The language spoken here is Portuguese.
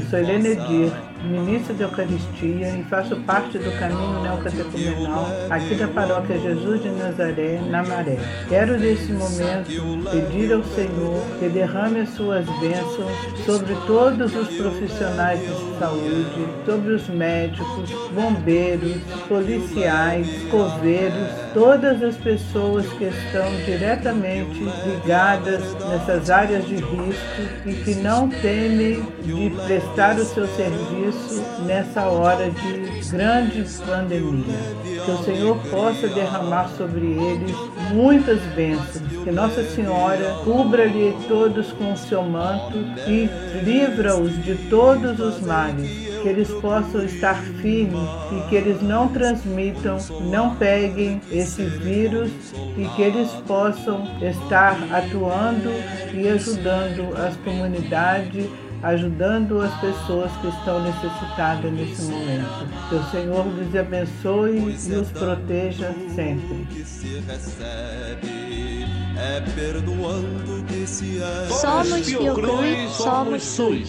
sou Helena Edir, ministra de Eucaristia e faço parte do caminho neocatecumenal aqui da paróquia Jesus de Nazaré, na Maré. Quero nesse momento pedir ao Senhor que derrame as suas bênçãos sobre todos os profissionais de saúde, sobre os médicos, bombeiros, policiais, coveiros, todas as pessoas que estão diretamente ligadas nessas áreas de risco e que não temem de prestar o seu serviço nessa hora de grande pandemia. Que o Senhor possa derramar sobre eles muitas bênçãos. Que Nossa Senhora cubra-lhe todos com o seu manto e livra-os de todos os males que eles possam estar firmes e que eles não transmitam, não peguem esse vírus e que eles possam estar atuando e ajudando as comunidades ajudando as pessoas que estão necessitadas nesse momento. Que o Senhor os abençoe e os proteja sempre. Somos Fiocruz, somos SUS.